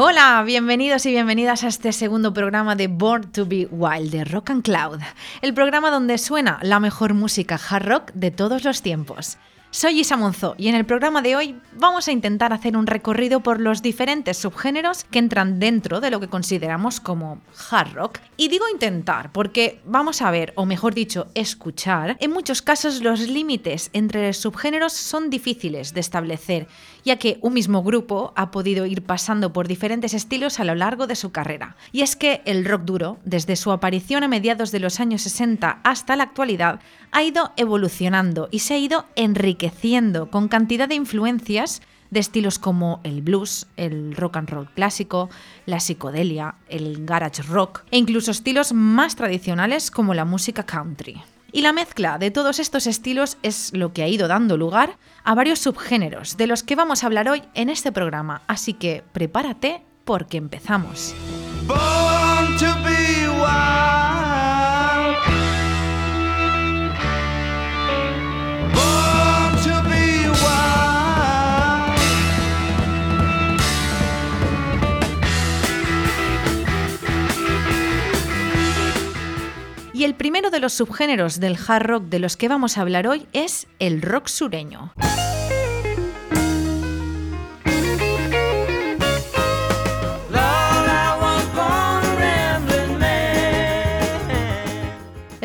Hola, bienvenidos y bienvenidas a este segundo programa de Born to Be Wild de Rock and Cloud, el programa donde suena la mejor música hard rock de todos los tiempos. Soy Isa Monzó y en el programa de hoy vamos a intentar hacer un recorrido por los diferentes subgéneros que entran dentro de lo que consideramos como hard rock. Y digo intentar porque vamos a ver, o mejor dicho, escuchar, en muchos casos los límites entre subgéneros son difíciles de establecer, ya que un mismo grupo ha podido ir pasando por diferentes estilos a lo largo de su carrera. Y es que el rock duro, desde su aparición a mediados de los años 60 hasta la actualidad, ha ido evolucionando y se ha ido enriqueciendo con cantidad de influencias de estilos como el blues, el rock and roll clásico, la psicodelia, el garage rock e incluso estilos más tradicionales como la música country. Y la mezcla de todos estos estilos es lo que ha ido dando lugar a varios subgéneros de los que vamos a hablar hoy en este programa, así que prepárate porque empezamos. Y el primero de los subgéneros del hard rock de los que vamos a hablar hoy es el rock sureño.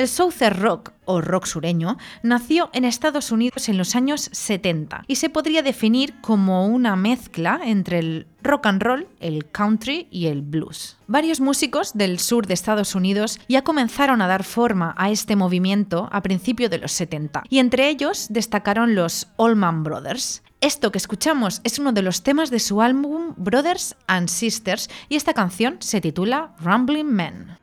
El Southern Rock, o rock sureño, nació en Estados Unidos en los años 70 y se podría definir como una mezcla entre el rock and roll, el country y el blues. Varios músicos del sur de Estados Unidos ya comenzaron a dar forma a este movimiento a principios de los 70 y entre ellos destacaron los Allman Brothers. Esto que escuchamos es uno de los temas de su álbum Brothers and Sisters y esta canción se titula Rumbling Men.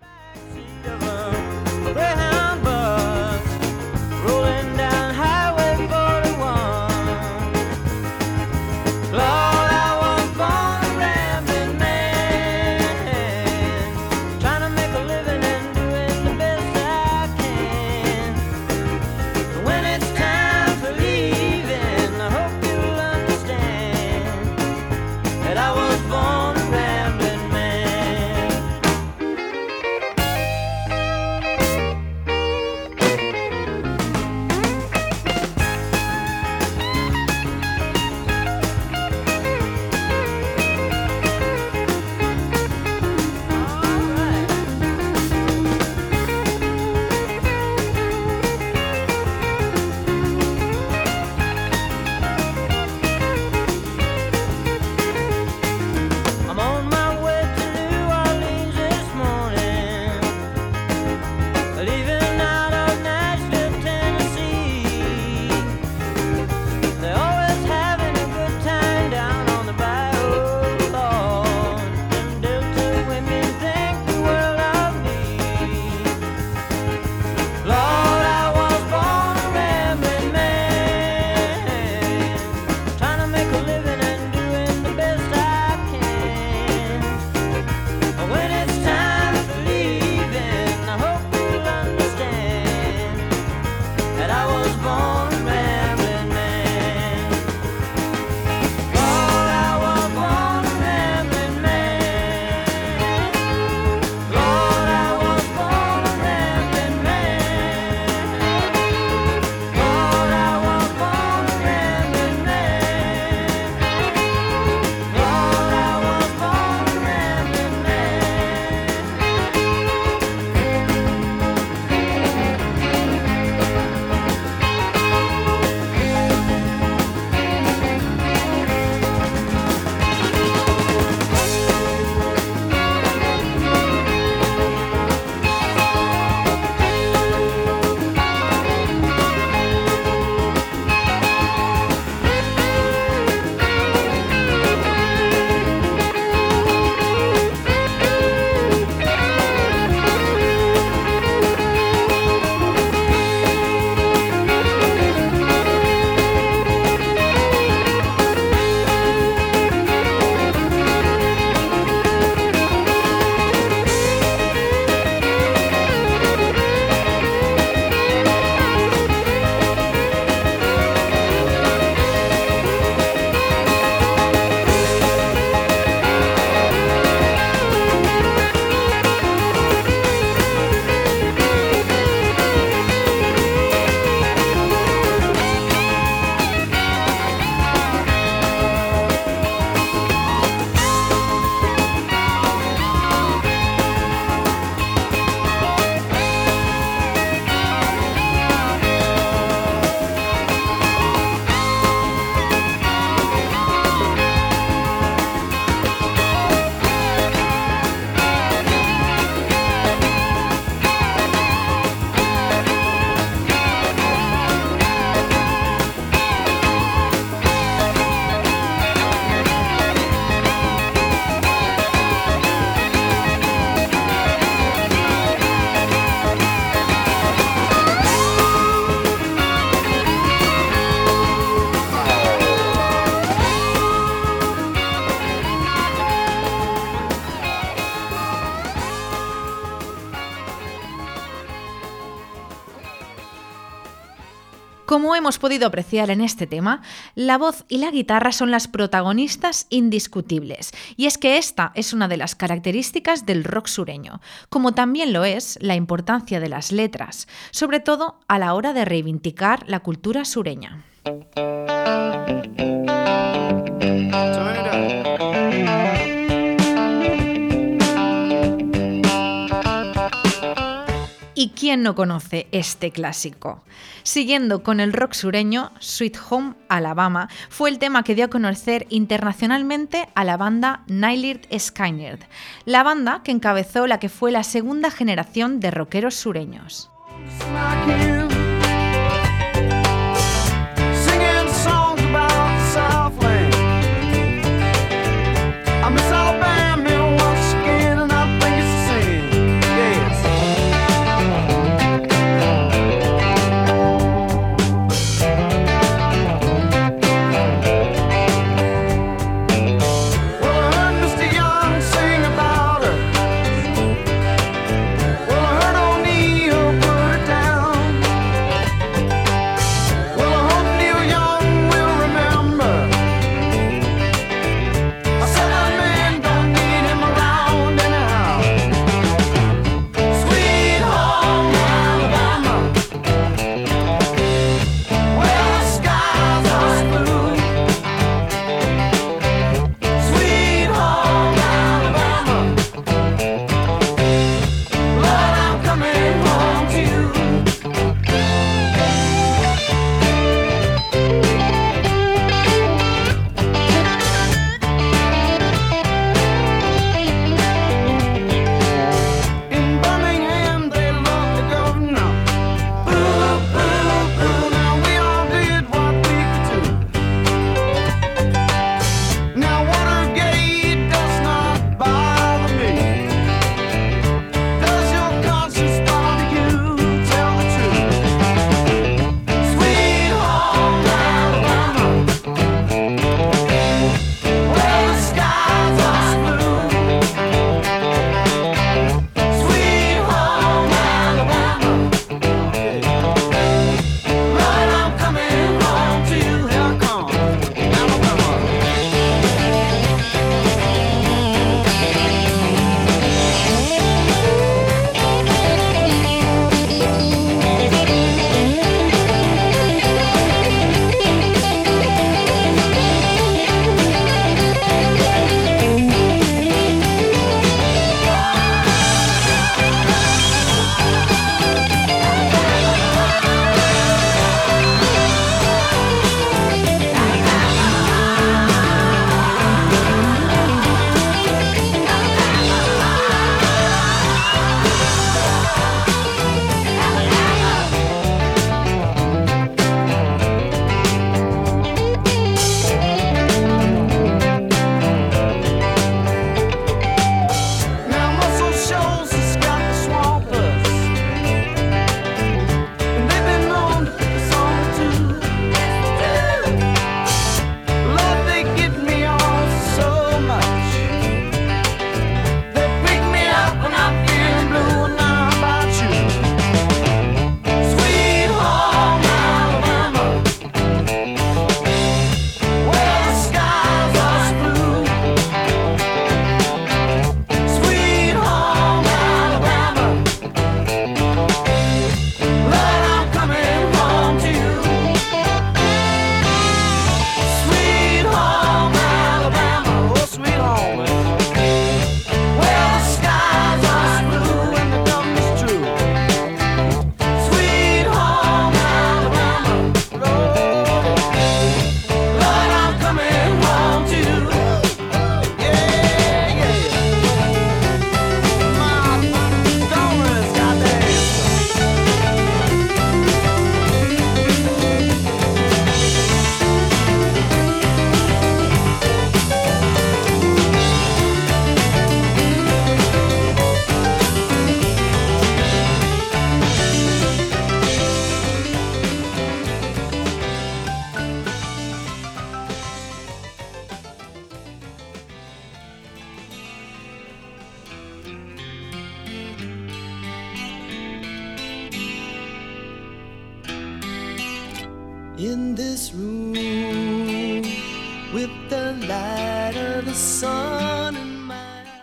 Como hemos podido apreciar en este tema, la voz y la guitarra son las protagonistas indiscutibles, y es que esta es una de las características del rock sureño, como también lo es la importancia de las letras, sobre todo a la hora de reivindicar la cultura sureña. ¿Y quién no conoce este clásico? Siguiendo con el rock sureño, Sweet Home Alabama fue el tema que dio a conocer internacionalmente a la banda Nylird Skynyrd, la banda que encabezó la que fue la segunda generación de rockeros sureños.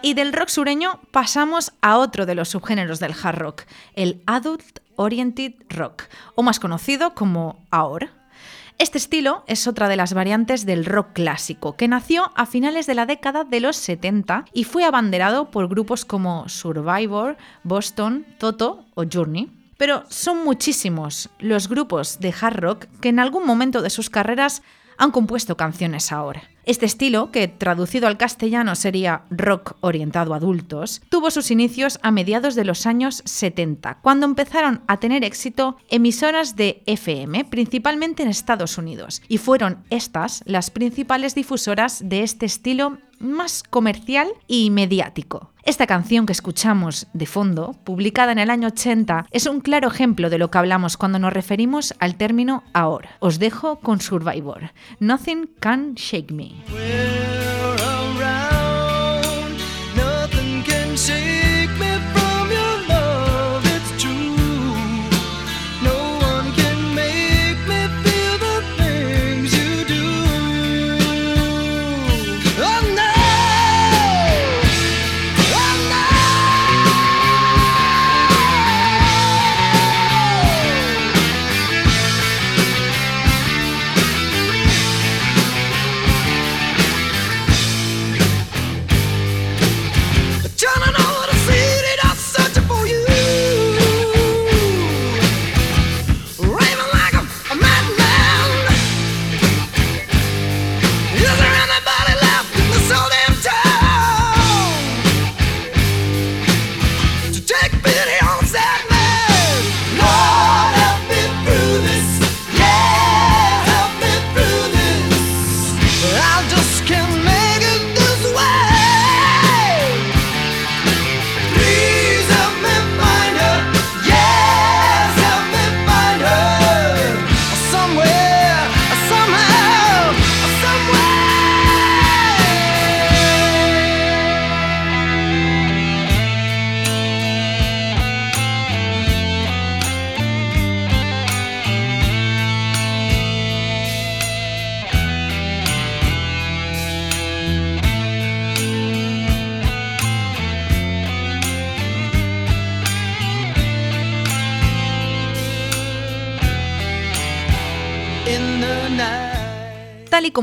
Y del rock sureño pasamos a otro de los subgéneros del hard rock, el Adult Oriented Rock, o más conocido como AOR. Este estilo es otra de las variantes del rock clásico, que nació a finales de la década de los 70 y fue abanderado por grupos como Survivor, Boston, Toto o Journey. Pero son muchísimos los grupos de hard rock que en algún momento de sus carreras han compuesto canciones ahora. Este estilo, que traducido al castellano sería rock orientado a adultos, tuvo sus inicios a mediados de los años 70, cuando empezaron a tener éxito emisoras de FM, principalmente en Estados Unidos, y fueron estas las principales difusoras de este estilo más comercial y mediático. Esta canción que escuchamos de fondo, publicada en el año 80, es un claro ejemplo de lo que hablamos cuando nos referimos al término ahora. Os dejo con Survivor. Nothing can shake me.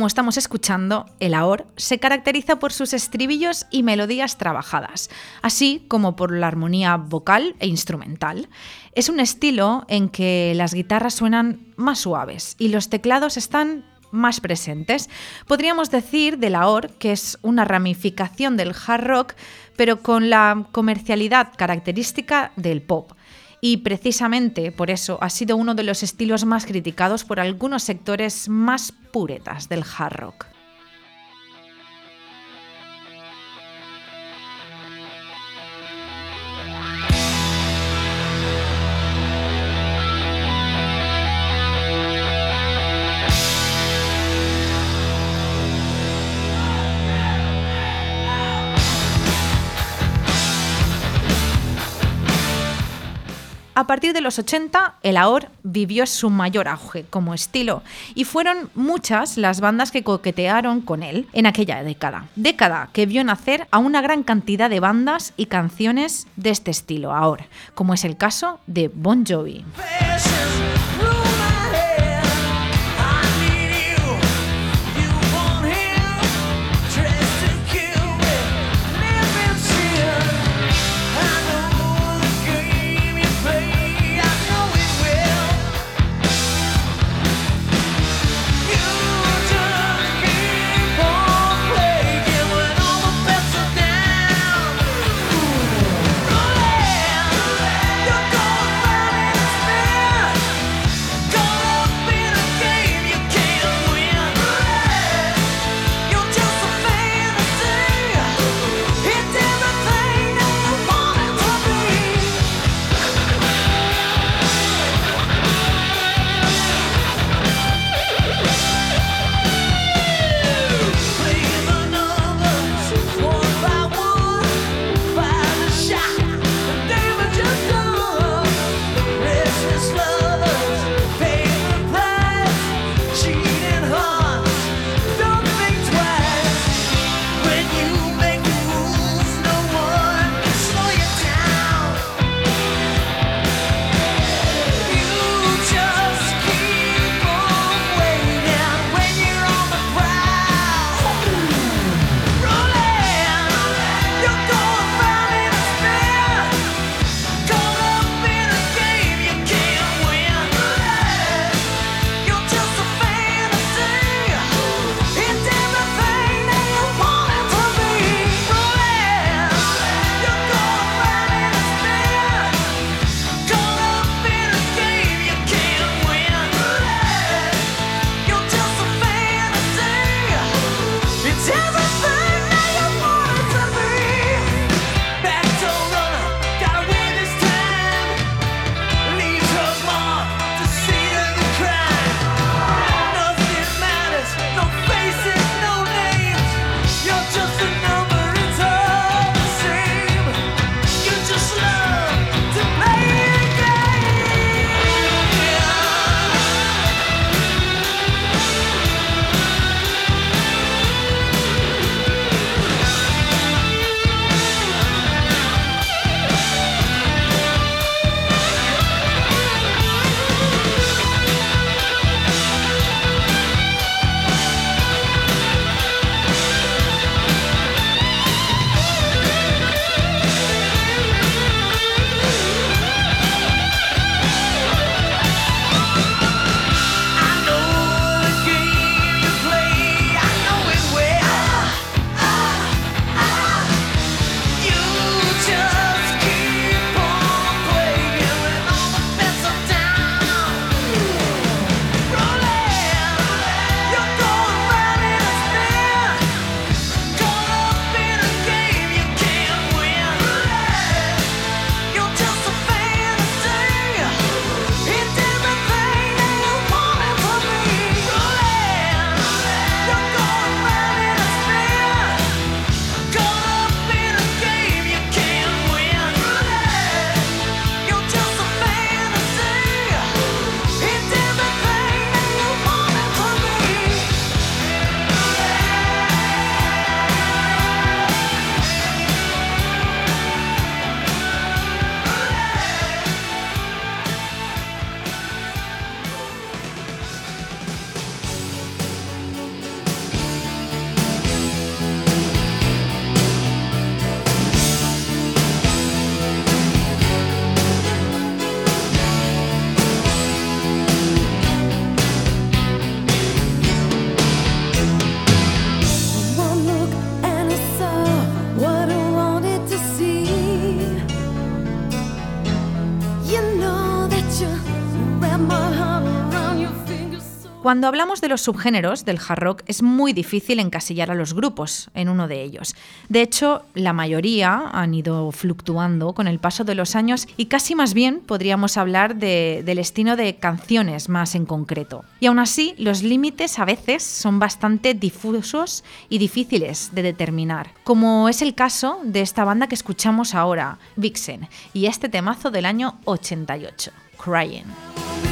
Como estamos escuchando, el AOR se caracteriza por sus estribillos y melodías trabajadas, así como por la armonía vocal e instrumental. Es un estilo en que las guitarras suenan más suaves y los teclados están más presentes. Podríamos decir del AOR que es una ramificación del hard rock, pero con la comercialidad característica del pop y precisamente por eso ha sido uno de los estilos más criticados por algunos sectores más puretas del hard rock. A partir de los 80, el AOR vivió su mayor auge como estilo y fueron muchas las bandas que coquetearon con él en aquella década. Década que vio nacer a una gran cantidad de bandas y canciones de este estilo ahora, como es el caso de Bon Jovi. Cuando hablamos de los subgéneros del hard rock es muy difícil encasillar a los grupos en uno de ellos. De hecho, la mayoría han ido fluctuando con el paso de los años y casi más bien podríamos hablar del estilo de canciones más en concreto. Y aún así, los límites a veces son bastante difusos y difíciles de determinar, como es el caso de esta banda que escuchamos ahora, Vixen, y este temazo del año 88, Crying.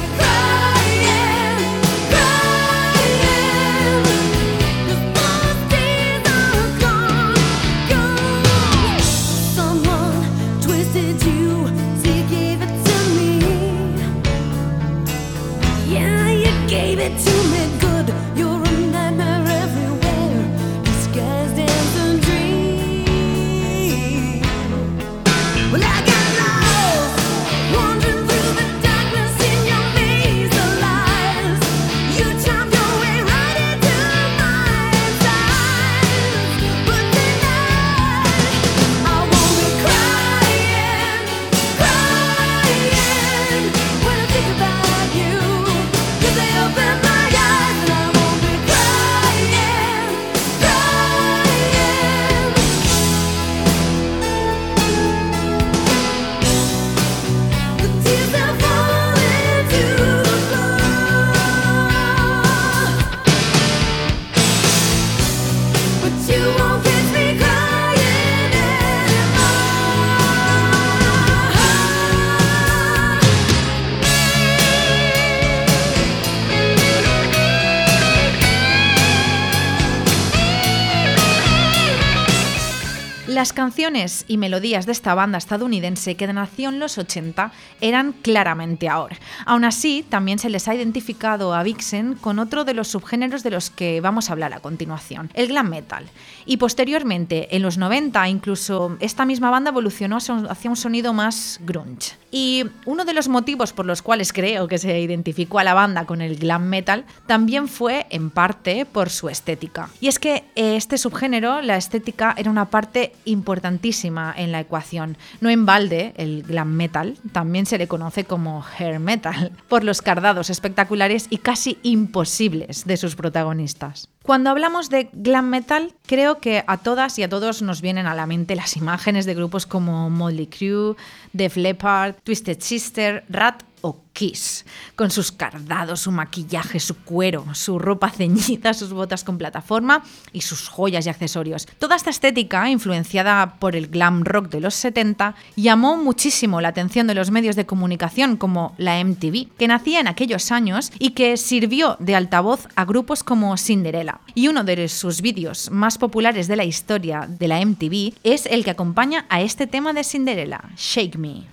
Canciones y melodías de esta banda estadounidense que nació en los 80 eran claramente ahora. Aún así, también se les ha identificado a Vixen con otro de los subgéneros de los que vamos a hablar a continuación, el glam metal. Y posteriormente, en los 90, incluso esta misma banda evolucionó hacia un sonido más grunge. Y uno de los motivos por los cuales creo que se identificó a la banda con el glam metal también fue, en parte, por su estética. Y es que este subgénero, la estética, era una parte importantísima en la ecuación. No en balde, el glam metal también se le conoce como hair metal, por los cardados espectaculares y casi imposibles de sus protagonistas. Cuando hablamos de glam metal, creo que a todas y a todos nos vienen a la mente las imágenes de grupos como Motley Crue, Def Leppard, Twisted Sister, Rat o Kiss, con sus cardados, su maquillaje, su cuero, su ropa ceñida, sus botas con plataforma y sus joyas y accesorios. Toda esta estética, influenciada por el glam rock de los 70, llamó muchísimo la atención de los medios de comunicación como la MTV, que nacía en aquellos años y que sirvió de altavoz a grupos como Cinderella. Y uno de sus vídeos más populares de la historia de la MTV es el que acompaña a este tema de Cinderella, Shake Me.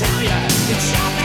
Tell you, it's your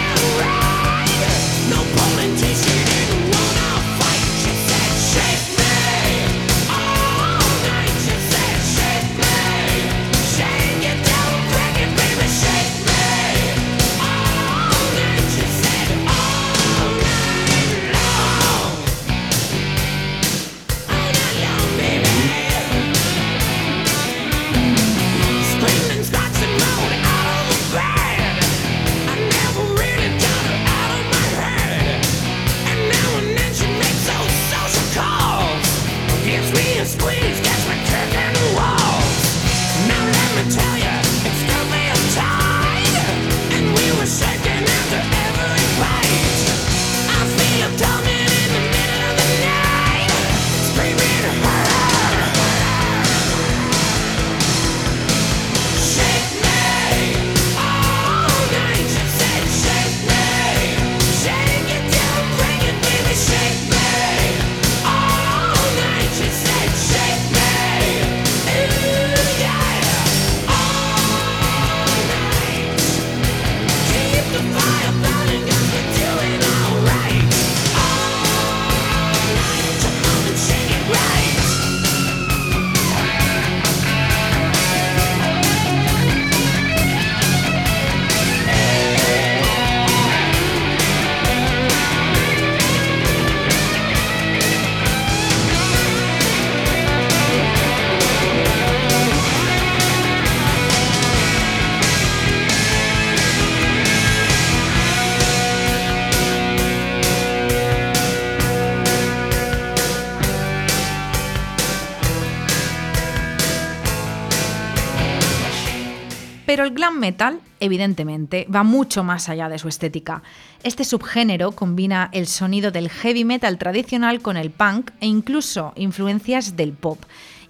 metal, evidentemente, va mucho más allá de su estética. Este subgénero combina el sonido del heavy metal tradicional con el punk e incluso influencias del pop.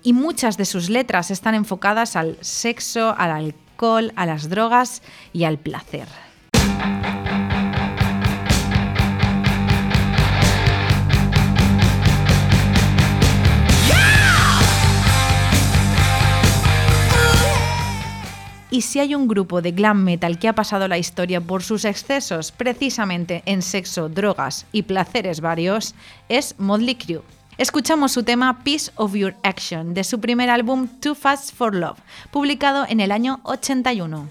Y muchas de sus letras están enfocadas al sexo, al alcohol, a las drogas y al placer. Y si hay un grupo de glam metal que ha pasado la historia por sus excesos precisamente en sexo, drogas y placeres varios, es Motley Crue. Escuchamos su tema Piece of Your Action de su primer álbum Too Fast for Love, publicado en el año 81.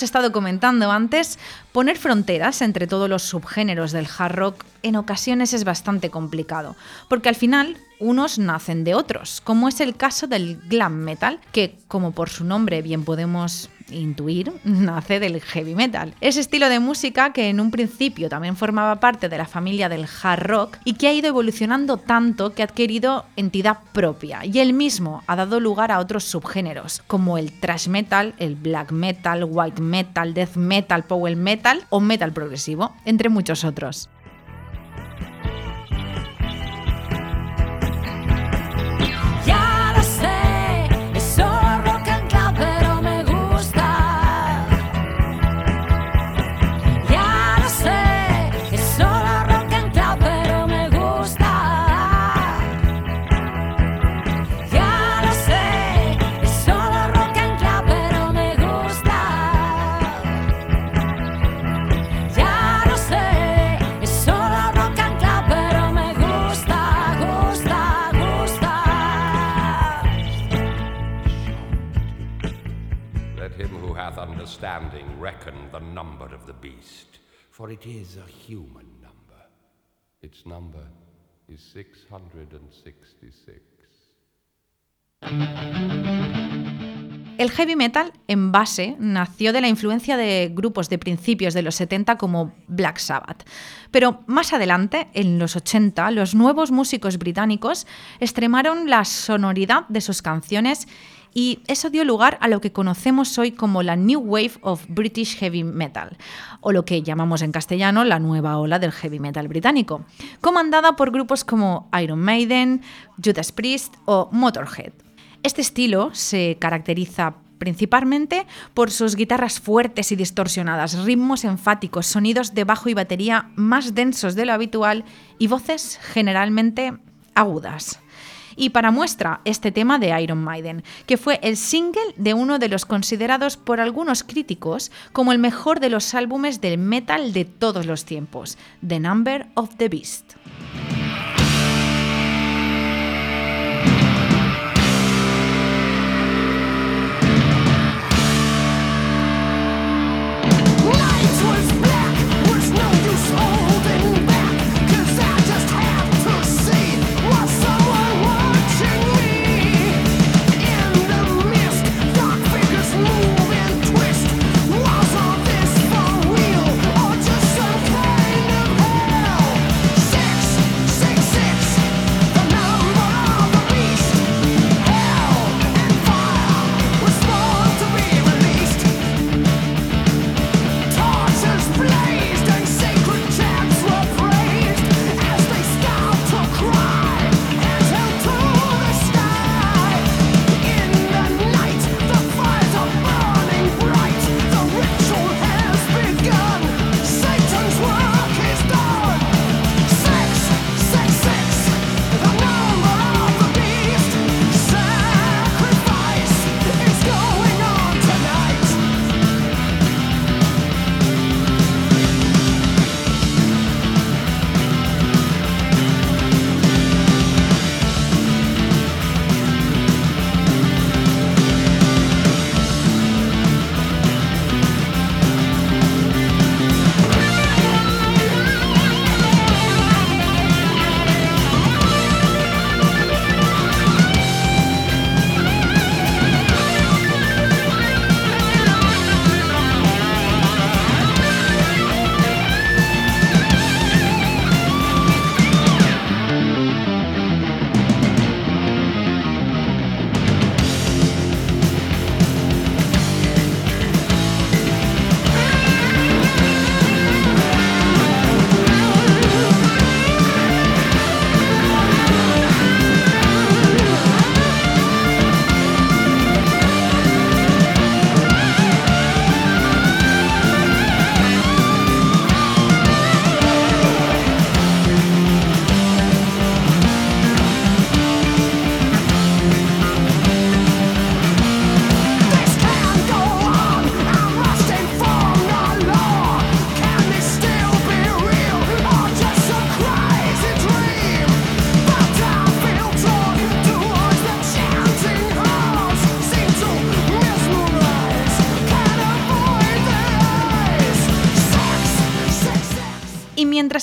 Hemos estado comentando antes, poner fronteras entre todos los subgéneros del hard rock en ocasiones es bastante complicado, porque al final unos nacen de otros, como es el caso del glam metal, que como por su nombre bien podemos intuir, nace del heavy metal. Ese estilo de música que en un principio también formaba parte de la familia del hard rock y que ha ido evolucionando tanto que ha adquirido entidad propia y él mismo ha dado lugar a otros subgéneros como el thrash metal, el black metal, white metal, death metal, power metal o metal progresivo, entre muchos otros. For it is a human number. Its number is 666. El heavy metal, en base, nació de la influencia de grupos de principios de los 70 como Black Sabbath. Pero más adelante, en los 80, los nuevos músicos británicos extremaron la sonoridad de sus canciones y eso dio lugar a lo que conocemos hoy como la New Wave of British Heavy Metal, o lo que llamamos en castellano la nueva ola del heavy metal británico, comandada por grupos como Iron Maiden, Judas Priest o Motorhead. Este estilo se caracteriza principalmente por sus guitarras fuertes y distorsionadas, ritmos enfáticos, sonidos de bajo y batería más densos de lo habitual y voces generalmente agudas. Y para muestra, este tema de Iron Maiden, que fue el single de uno de los considerados por algunos críticos como el mejor de los álbumes del metal de todos los tiempos, The Number of the Beast.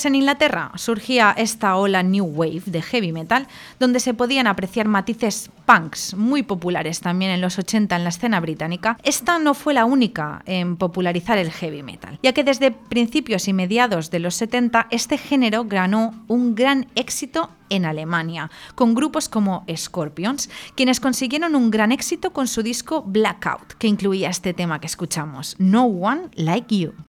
En Inglaterra surgía esta ola New Wave de heavy metal, donde se podían apreciar matices punks muy populares también en los 80 en la escena británica, esta no fue la única en popularizar el heavy metal, ya que desde principios y mediados de los 70 este género ganó un gran éxito en Alemania, con grupos como Scorpions, quienes consiguieron un gran éxito con su disco Blackout, que incluía este tema que escuchamos, No One Like You.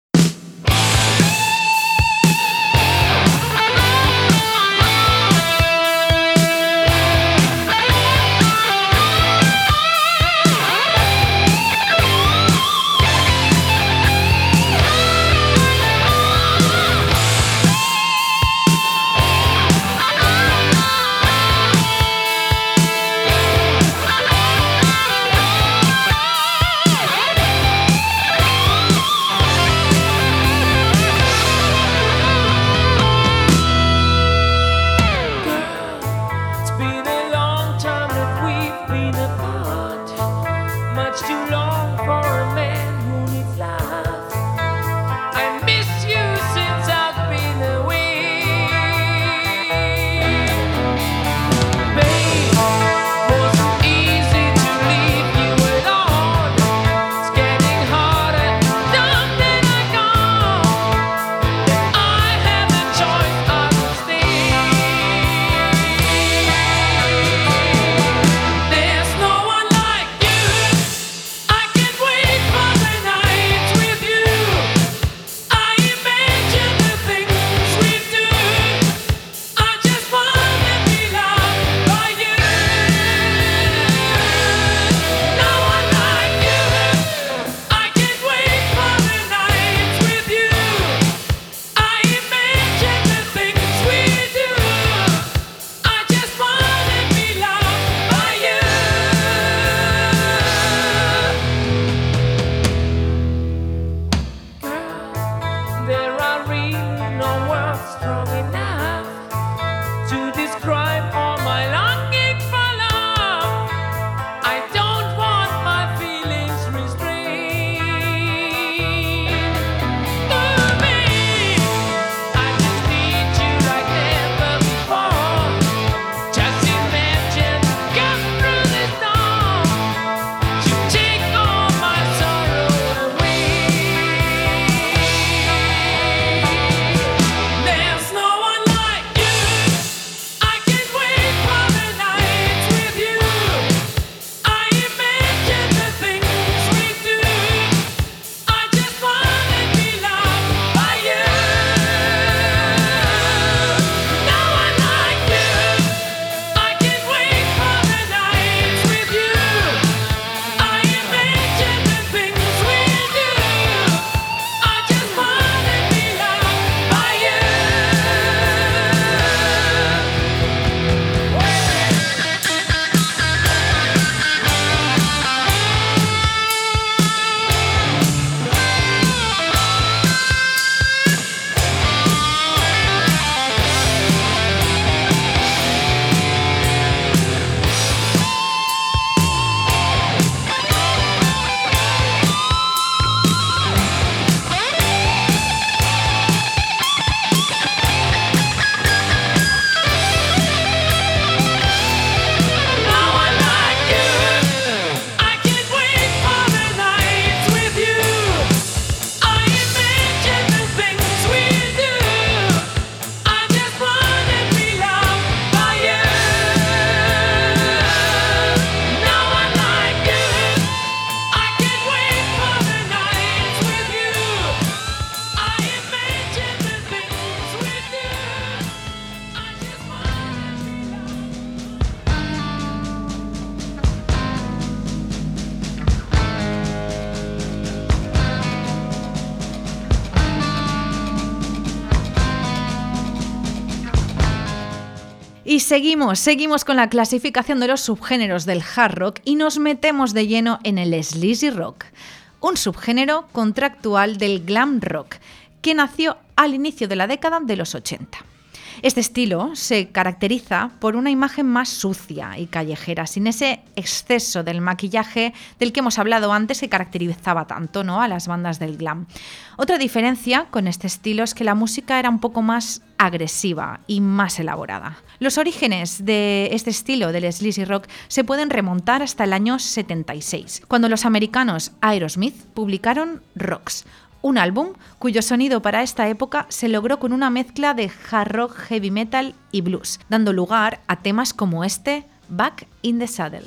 Seguimos, seguimos con la clasificación de los subgéneros del hard rock y nos metemos de lleno en el sleazy rock, un subgénero contractual del glam rock que nació al inicio de la década de los 80. Este estilo se caracteriza por una imagen más sucia y callejera, sin ese exceso del maquillaje del que hemos hablado antes que caracterizaba tanto ¿no? a las bandas del glam. Otra diferencia con este estilo es que la música era un poco más agresiva y más elaborada. Los orígenes de este estilo del sleazy rock se pueden remontar hasta el año 76, cuando los americanos Aerosmith publicaron Rocks, un álbum cuyo sonido para esta época se logró con una mezcla de hard rock, heavy metal y blues, dando lugar a temas como este, Back in the Saddle.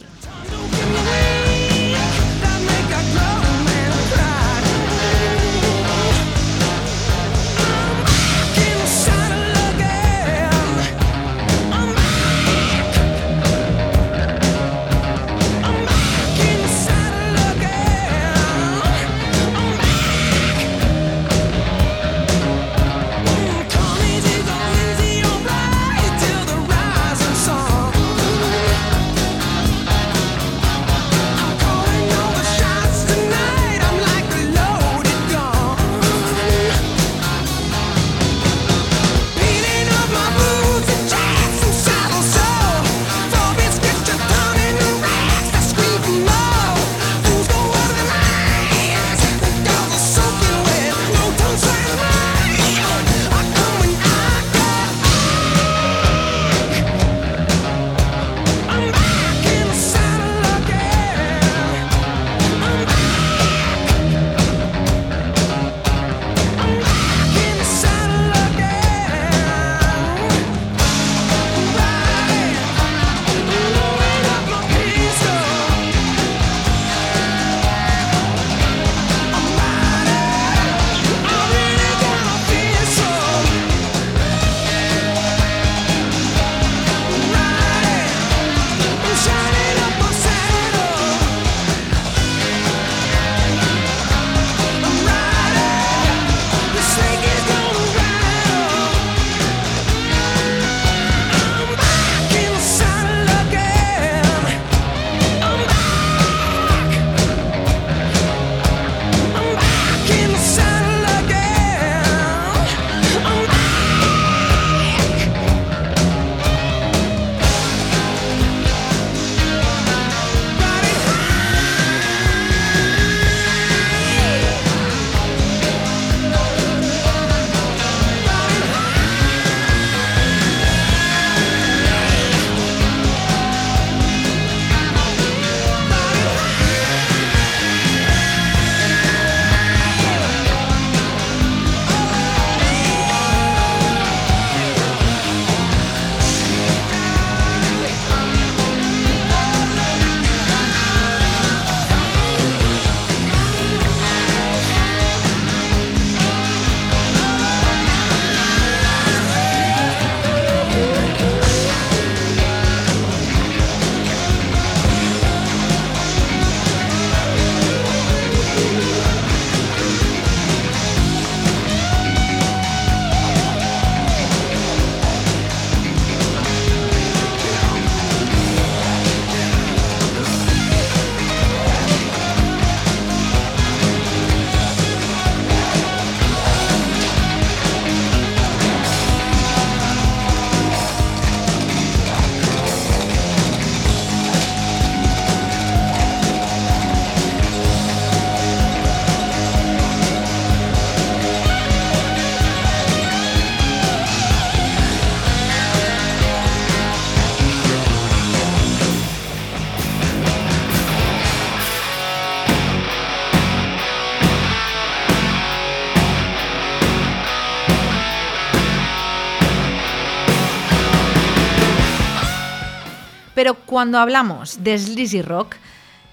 Cuando hablamos de sleazy rock,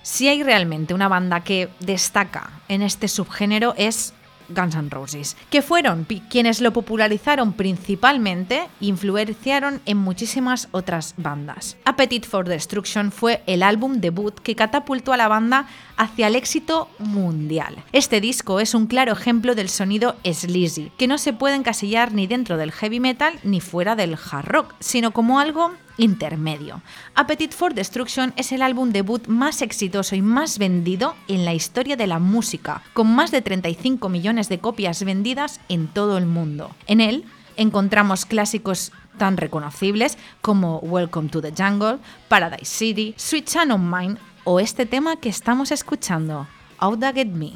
si hay realmente una banda que destaca en este subgénero es Guns N' Roses, que fueron quienes lo popularizaron principalmente influenciaron en muchísimas otras bandas. Appetite for Destruction fue el álbum debut que catapultó a la banda hacia el éxito mundial. Este disco es un claro ejemplo del sonido sleazy, que no se puede encasillar ni dentro del heavy metal ni fuera del hard rock, sino como algo intermedio. Appetite for Destruction es el álbum debut más exitoso y más vendido en la historia de la música, con más de 35 millones de copias vendidas en todo el mundo. En él encontramos clásicos tan reconocibles como Welcome to the Jungle, Paradise City, Sweet Chan Mine o este tema que estamos escuchando, Out Get Me.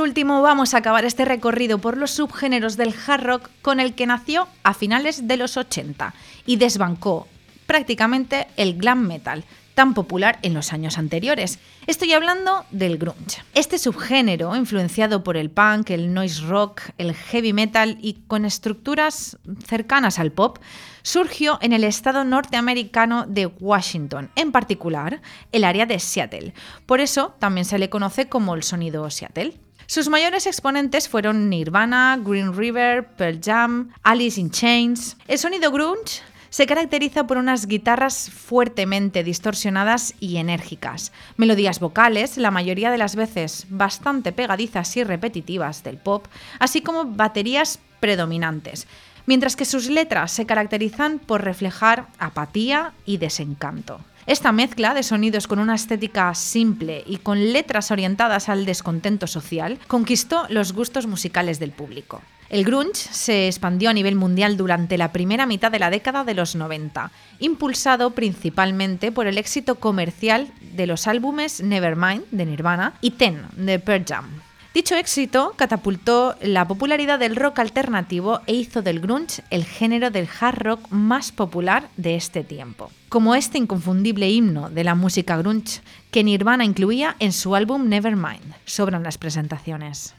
Por último vamos a acabar este recorrido por los subgéneros del hard rock con el que nació a finales de los 80 y desbancó prácticamente el glam metal, tan popular en los años anteriores. Estoy hablando del grunge. Este subgénero, influenciado por el punk, el noise rock, el heavy metal y con estructuras cercanas al pop, surgió en el estado norteamericano de Washington, en particular el área de Seattle. Por eso también se le conoce como el sonido Seattle. Sus mayores exponentes fueron Nirvana, Green River, Pearl Jam, Alice in Chains. El sonido grunge se caracteriza por unas guitarras fuertemente distorsionadas y enérgicas, melodías vocales, la mayoría de las veces bastante pegadizas y repetitivas del pop, así como baterías predominantes, mientras que sus letras se caracterizan por reflejar apatía y desencanto. Esta mezcla de sonidos con una estética simple y con letras orientadas al descontento social conquistó los gustos musicales del público. El grunge se expandió a nivel mundial durante la primera mitad de la década de los 90, impulsado principalmente por el éxito comercial de los álbumes Nevermind de Nirvana y Ten de Pearl Jam. Dicho éxito catapultó la popularidad del rock alternativo e hizo del grunge el género del hard rock más popular de este tiempo. Como este inconfundible himno de la música grunge que Nirvana incluía en su álbum Nevermind. Sobran las presentaciones.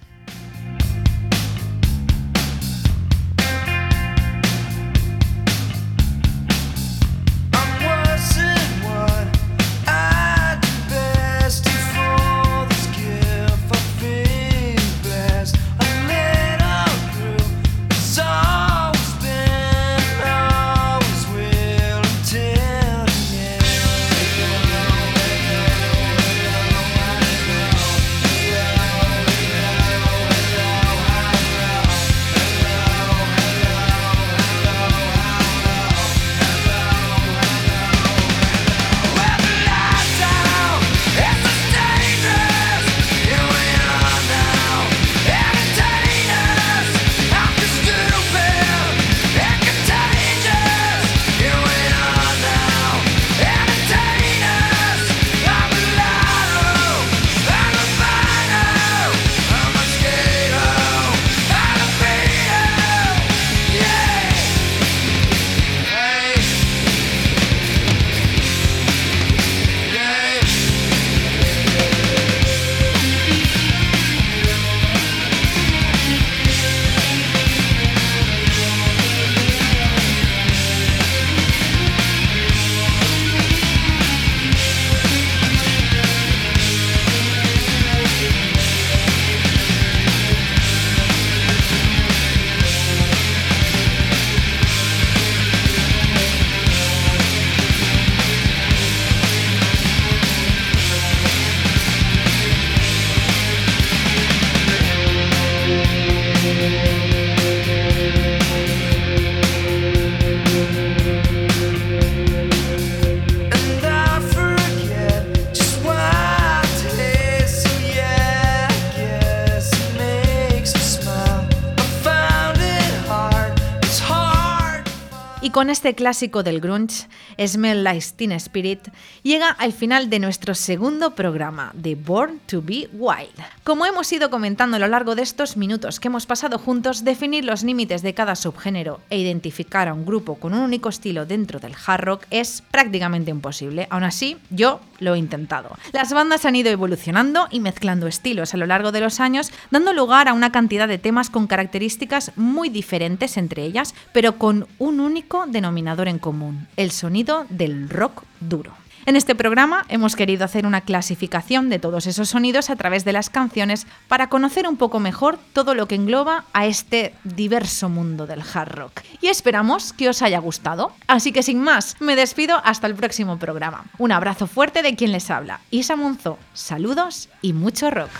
Con este clásico del grunge, Smell Like Teen Spirit, llega al final de nuestro segundo programa de Born to Be Wild. Como hemos ido comentando a lo largo de estos minutos que hemos pasado juntos, definir los límites de cada subgénero e identificar a un grupo con un único estilo dentro del hard rock es prácticamente imposible. Aún así, yo lo intentado. Las bandas han ido evolucionando y mezclando estilos a lo largo de los años, dando lugar a una cantidad de temas con características muy diferentes entre ellas, pero con un único denominador en común, el sonido del rock duro. En este programa hemos querido hacer una clasificación de todos esos sonidos a través de las canciones para conocer un poco mejor todo lo que engloba a este diverso mundo del hard rock. Y esperamos que os haya gustado. Así que sin más, me despido hasta el próximo programa. Un abrazo fuerte de quien les habla, Isa Monzó. Saludos y mucho rock.